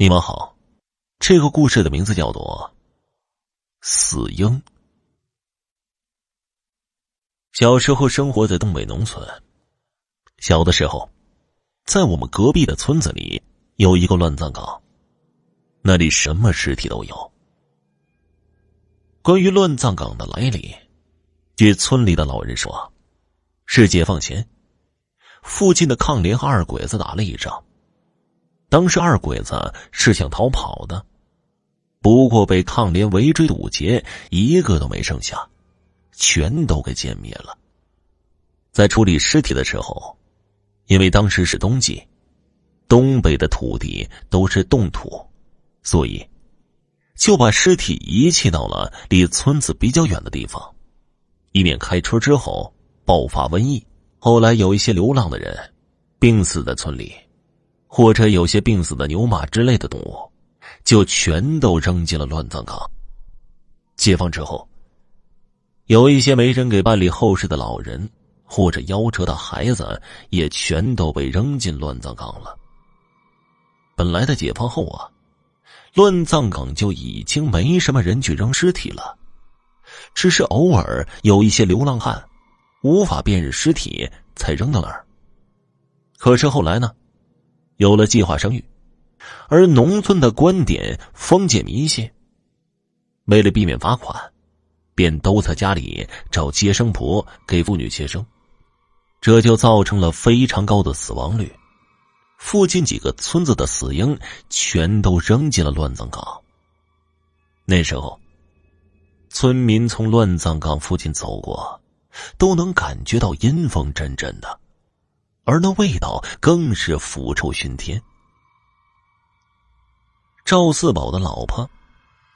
你们好，这个故事的名字叫做《死鹰》。小时候生活在东北农村，小的时候，在我们隔壁的村子里有一个乱葬岗，那里什么尸体都有。关于乱葬岗的来历，据村里的老人说，是解放前，附近的抗联和二鬼子打了一仗。当时二鬼子是想逃跑的，不过被抗联围追堵截，一个都没剩下，全都给歼灭了。在处理尸体的时候，因为当时是冬季，东北的土地都是冻土，所以就把尸体遗弃到了离村子比较远的地方，以免开春之后爆发瘟疫。后来有一些流浪的人病死在村里。或者有些病死的牛马之类的动物，就全都扔进了乱葬岗。解放之后，有一些没人给办理后事的老人，或者夭折的孩子，也全都被扔进乱葬岗了。本来的解放后啊，乱葬岗就已经没什么人去扔尸体了，只是偶尔有一些流浪汉无法辨认尸体才扔到那儿。可是后来呢？有了计划生育，而农村的观点封建迷信，为了避免罚款，便都在家里找接生婆给妇女接生，这就造成了非常高的死亡率。附近几个村子的死婴全都扔进了乱葬岗。那时候，村民从乱葬岗附近走过，都能感觉到阴风阵阵的。而那味道更是腐臭熏天。赵四宝的老婆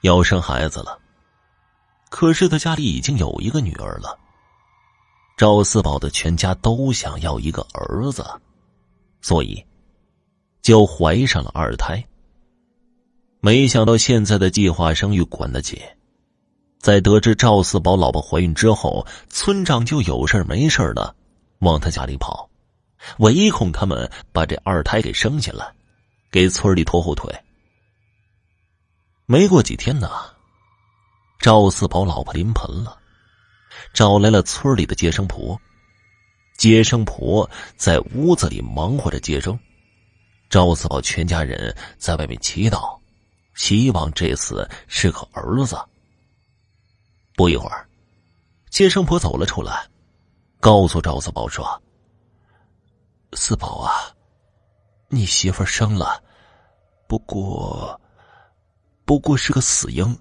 要生孩子了，可是他家里已经有一个女儿了。赵四宝的全家都想要一个儿子，所以就怀上了二胎。没想到现在的计划生育管得紧，在得知赵四宝老婆怀孕之后，村长就有事没事的往他家里跑。唯恐他们把这二胎给生下来，给村里拖后腿。没过几天呢，赵四宝老婆临盆了，找来了村里的接生婆。接生婆在屋子里忙活着接生，赵四宝全家人在外面祈祷，希望这次是个儿子。不一会儿，接生婆走了出来，告诉赵四宝说。四宝啊，你媳妇生了，不过，不过是个死婴。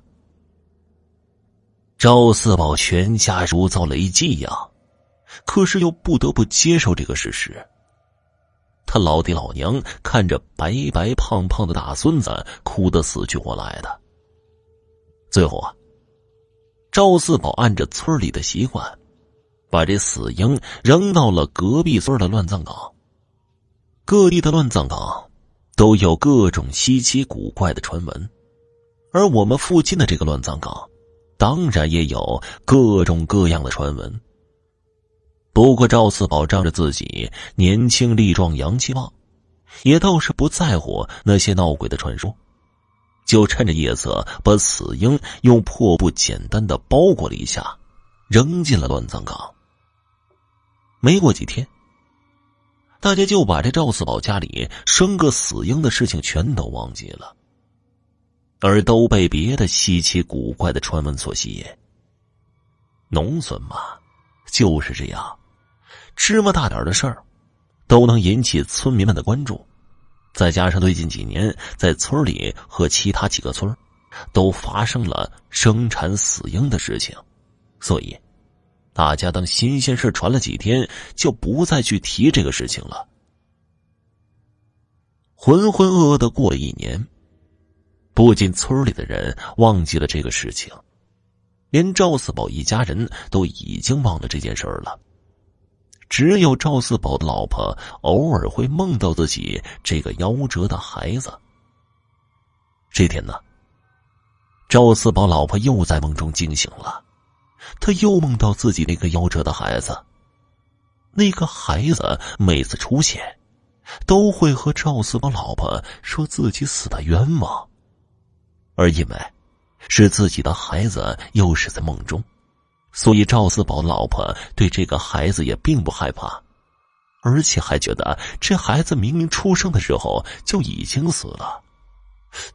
赵四宝全家如遭雷击一样，可是又不得不接受这个事实。他老爹老娘看着白白胖胖的大孙子，哭得死去活来的。最后啊，赵四宝按着村里的习惯，把这死婴扔到了隔壁村的乱葬岗。各地的乱葬岗都有各种稀奇古怪的传闻，而我们附近的这个乱葬岗，当然也有各种各样的传闻。不过赵四宝仗着自己年轻力壮、阳气旺，也倒是不在乎那些闹鬼的传说，就趁着夜色把死婴用破布简单的包裹了一下，扔进了乱葬岗。没过几天。大家就把这赵四宝家里生个死婴的事情全都忘记了，而都被别的稀奇古怪的传闻所吸引。农村嘛，就是这样，芝麻大点的事儿，都能引起村民们的关注。再加上最近几年在村里和其他几个村都发生了生产死婴的事情，所以。大家当新鲜事传了几天，就不再去提这个事情了。浑浑噩噩的过了一年，不仅村里的人忘记了这个事情，连赵四宝一家人都已经忘了这件事了。只有赵四宝的老婆偶尔会梦到自己这个夭折的孩子。这天呢，赵四宝老婆又在梦中惊醒了。他又梦到自己那个夭折的孩子。那个孩子每次出现，都会和赵四宝老婆说自己死的冤枉，而因为是自己的孩子又是在梦中，所以赵四宝老婆对这个孩子也并不害怕，而且还觉得这孩子明明出生的时候就已经死了，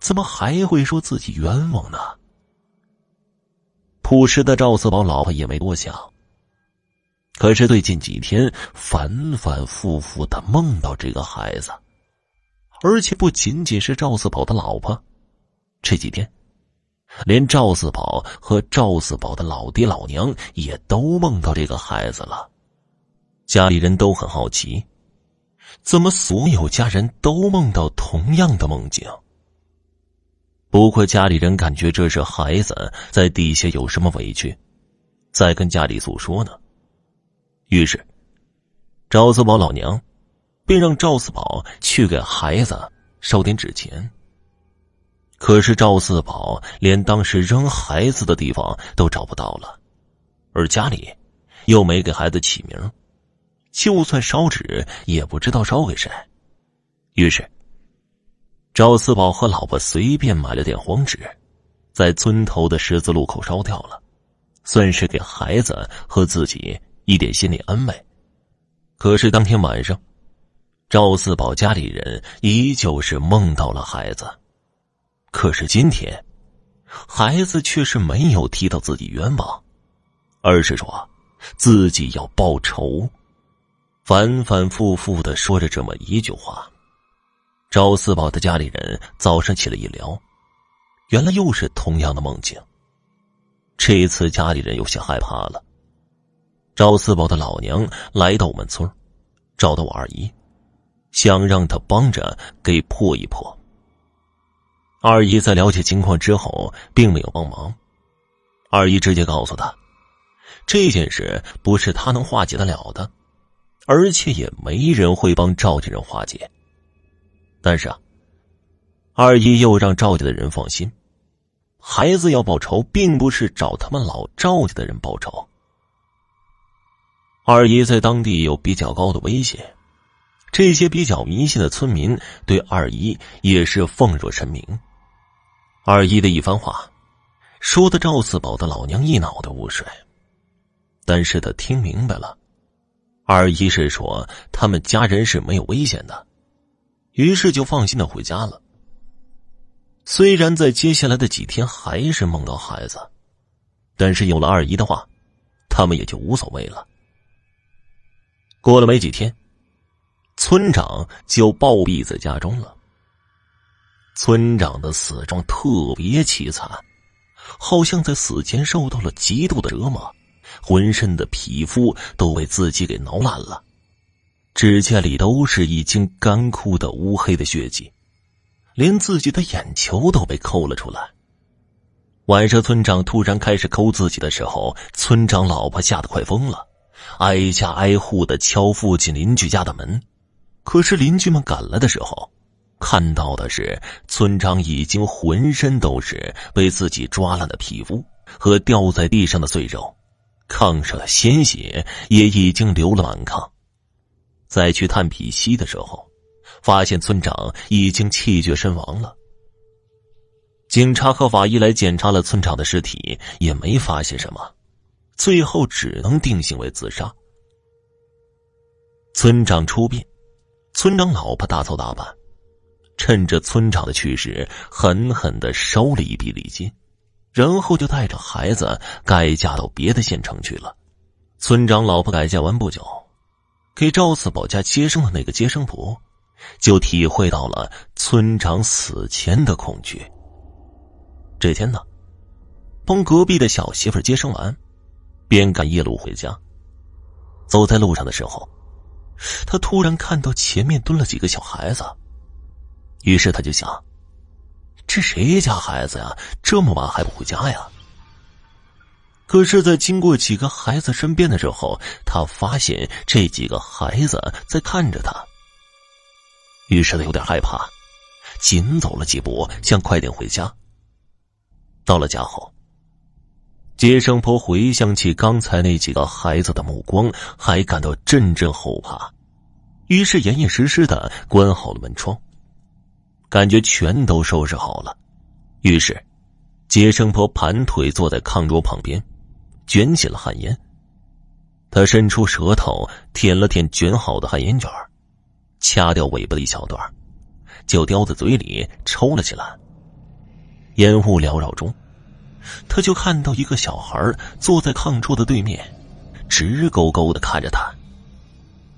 怎么还会说自己冤枉呢？朴实的赵四宝老婆也没多想。可是最近几天反反复复的梦到这个孩子，而且不仅仅是赵四宝的老婆，这几天，连赵四宝和赵四宝的老爹老娘也都梦到这个孩子了。家里人都很好奇，怎么所有家人都梦到同样的梦境？不过家里人感觉这是孩子在地下有什么委屈，在跟家里诉说呢。于是，赵四宝老娘便让赵四宝去给孩子烧点纸钱。可是赵四宝连当时扔孩子的地方都找不到了，而家里又没给孩子起名，就算烧纸也不知道烧给谁。于是，赵四宝和老婆随便买了点黄纸，在村头的十字路口烧掉了，算是给孩子和自己。一点心理安慰，可是当天晚上，赵四宝家里人依旧是梦到了孩子。可是今天，孩子却是没有提到自己冤枉，而是说自己要报仇，反反复复的说着这么一句话。赵四宝的家里人早上起来一聊，原来又是同样的梦境。这一次家里人有些害怕了。赵四宝的老娘来到我们村找到我二姨，想让她帮着给破一破。二姨在了解情况之后，并没有帮忙。二姨直接告诉他，这件事不是他能化解得了的，而且也没人会帮赵家人化解。但是啊，二姨又让赵家的人放心，孩子要报仇，并不是找他们老赵家的人报仇。二姨在当地有比较高的威胁，这些比较迷信的村民对二姨也是奉若神明。二姨的一番话，说的赵四宝的老娘一脑袋雾水。但是他听明白了，二姨是说他们家人是没有危险的，于是就放心的回家了。虽然在接下来的几天还是梦到孩子，但是有了二姨的话，他们也就无所谓了。过了没几天，村长就暴毙在家中了。村长的死状特别凄惨，好像在死前受到了极度的折磨，浑身的皮肤都被自己给挠烂了，指甲里都是已经干枯的乌黑的血迹，连自己的眼球都被抠了出来。晚上，村长突然开始抠自己的时候，村长老婆吓得快疯了。挨家挨户的敲附近邻居家的门，可是邻居们赶来的时候，看到的是村长已经浑身都是被自己抓烂的皮肤和掉在地上的碎肉，炕上的鲜血也已经流了满炕。再去探鼻息的时候，发现村长已经气绝身亡了。警察和法医来检查了村长的尸体，也没发现什么。最后只能定性为自杀。村长出殡，村长老婆大操大办，趁着村长的去世，狠狠的收了一笔礼金，然后就带着孩子改嫁到别的县城去了。村长老婆改嫁完不久，给赵四宝家接生的那个接生婆，就体会到了村长死前的恐惧。这天呢，帮隔壁的小媳妇接生完。边赶夜路回家，走在路上的时候，他突然看到前面蹲了几个小孩子，于是他就想：这谁家孩子呀？这么晚还不回家呀？可是，在经过几个孩子身边的时候，他发现这几个孩子在看着他，于是他有点害怕，紧走了几步，想快点回家。到了家后。接生婆回想起刚才那几个孩子的目光，还感到阵阵后怕。于是严严实实的关好了门窗，感觉全都收拾好了。于是，接生婆盘腿坐在炕桌旁边，卷起了旱烟。他伸出舌头舔了舔卷好的旱烟卷掐掉尾巴的一小段，就叼在嘴里抽了起来。烟雾缭绕中，他就看到一个小孩坐在炕桌的对面，直勾勾的看着他。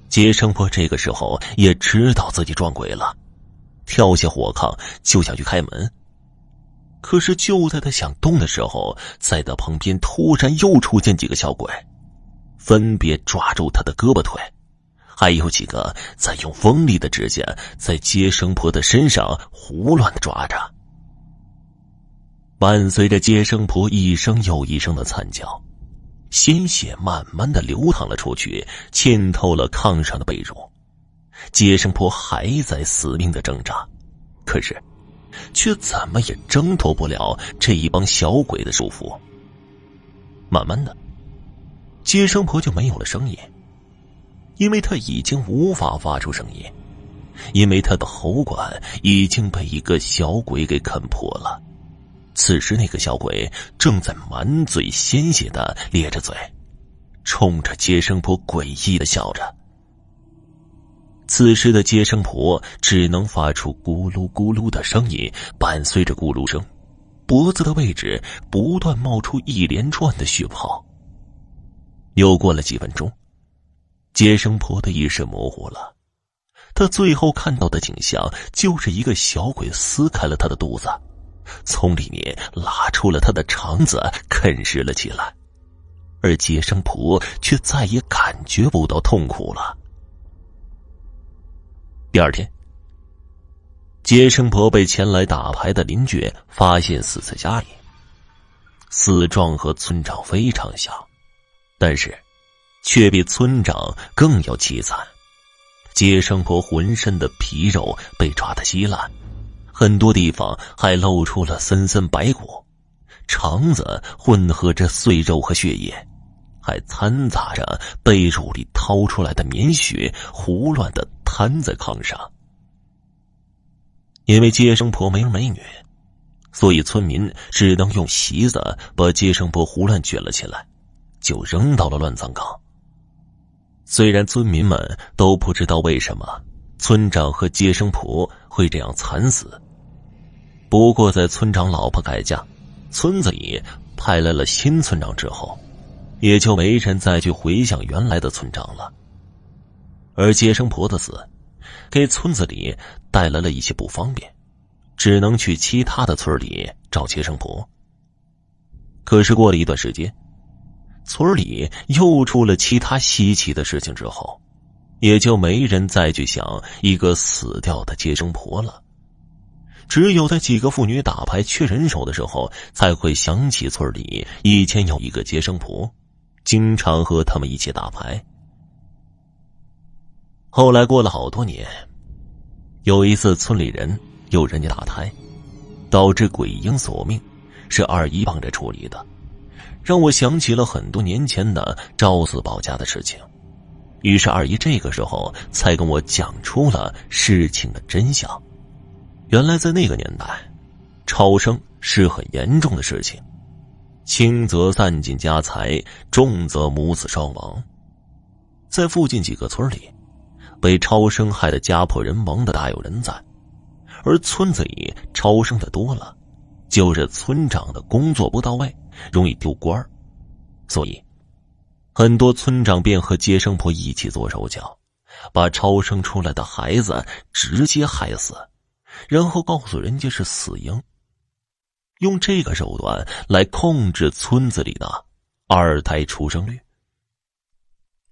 接生婆这个时候也知道自己撞鬼了，跳下火炕就想去开门。可是就在他想动的时候，在他旁边突然又出现几个小鬼，分别抓住他的胳膊腿，还有几个在用锋利的指甲在接生婆的身上胡乱的抓着。伴随着接生婆一声又一声的惨叫。鲜血慢慢的流淌了出去，浸透了炕上的被褥。接生婆还在死命的挣扎，可是，却怎么也挣脱不了这一帮小鬼的束缚。慢慢的，接生婆就没有了声音，因为她已经无法发出声音，因为她的喉管已经被一个小鬼给啃破了。此时，那个小鬼正在满嘴鲜血的咧着嘴，冲着接生婆诡异的笑着。此时的接生婆只能发出咕噜咕噜的声音，伴随着咕噜声，脖子的位置不断冒出一连串的血泡。又过了几分钟，接生婆的意识模糊了，她最后看到的景象就是一个小鬼撕开了她的肚子。从里面拉出了她的肠子，啃食了起来，而接生婆却再也感觉不到痛苦了。第二天，接生婆被前来打牌的邻居发现死在家里，死状和村长非常像，但是却比村长更要凄惨。接生婆浑身的皮肉被抓得稀烂。很多地方还露出了森森白骨，肠子混合着碎肉和血液，还掺杂着被褥里掏出来的棉絮，胡乱的瘫在炕上。因为接生婆没儿没女，所以村民只能用席子把接生婆胡乱卷了起来，就扔到了乱葬岗。虽然村民们都不知道为什么村长和接生婆会这样惨死。不过，在村长老婆改嫁，村子里派来了新村长之后，也就没人再去回想原来的村长了。而接生婆的死，给村子里带来了一些不方便，只能去其他的村里找接生婆。可是过了一段时间，村里又出了其他稀奇的事情之后，也就没人再去想一个死掉的接生婆了。只有在几个妇女打牌缺人手的时候，才会想起村里以前有一个接生婆，经常和他们一起打牌。后来过了好多年，有一次村里人有人家打胎，导致鬼婴索命，是二姨帮着处理的，让我想起了很多年前的赵四宝家的事情。于是二姨这个时候才跟我讲出了事情的真相。原来在那个年代，超生是很严重的事情，轻则散尽家财，重则母子双亡。在附近几个村里，被超生害的家破人亡的大有人在，而村子里超生的多了，就是村长的工作不到位，容易丢官所以很多村长便和接生婆一起做手脚，把超生出来的孩子直接害死。然后告诉人家是死婴，用这个手段来控制村子里的二胎出生率。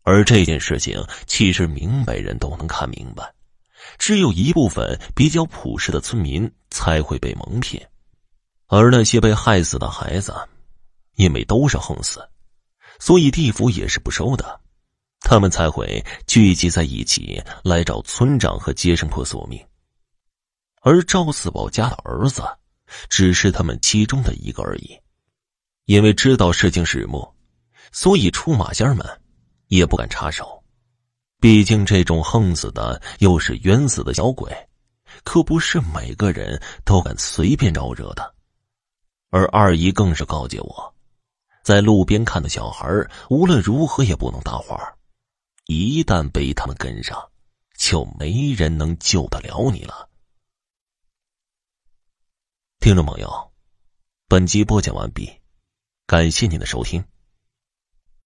而这件事情其实明白人都能看明白，只有一部分比较朴实的村民才会被蒙骗，而那些被害死的孩子，因为都是横死，所以地府也是不收的，他们才会聚集在一起来找村长和接生婆索命。而赵四宝家的儿子，只是他们其中的一个而已，因为知道事情始末，所以出马仙们也不敢插手。毕竟这种横死的又是冤死的小鬼，可不是每个人都敢随便招惹的。而二姨更是告诫我，在路边看的小孩无论如何也不能搭话，一旦被他们跟上，就没人能救得了你了。听众朋友，本集播讲完毕，感谢您的收听。